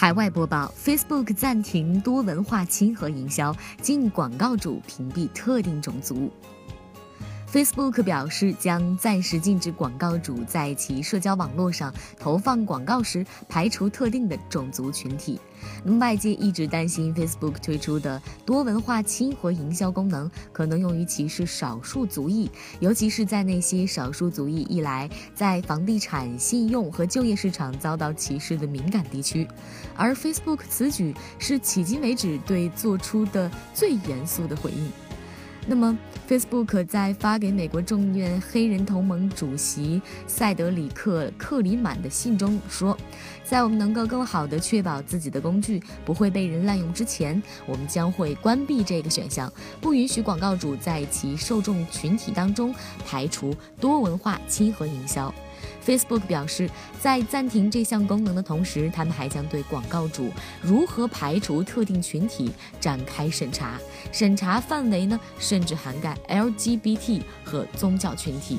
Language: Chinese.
海外播报：Facebook 暂停多文化亲和营销，禁广告主屏蔽特定种族。Facebook 表示将暂时禁止广告主在其社交网络上投放广告时排除特定的种族群体。外界一直担心 Facebook 推出的多文化亲和营销功能可能用于歧视少数族裔，尤其是在那些少数族裔一来在房地产、信用和就业市场遭到歧视的敏感地区。而 Facebook 此举是迄今为止对做出的最严肃的回应。那么，Facebook 在发给美国众议院黑人同盟主席塞德里克·克里满的信中说，在我们能够更好地确保自己的工具不会被人滥用之前，我们将会关闭这个选项，不允许广告主在其受众群体当中排除多文化亲和营销。Facebook 表示，在暂停这项功能的同时，他们还将对广告主如何排除特定群体展开审查，审查范围呢，甚至涵盖 LGBT 和宗教群体。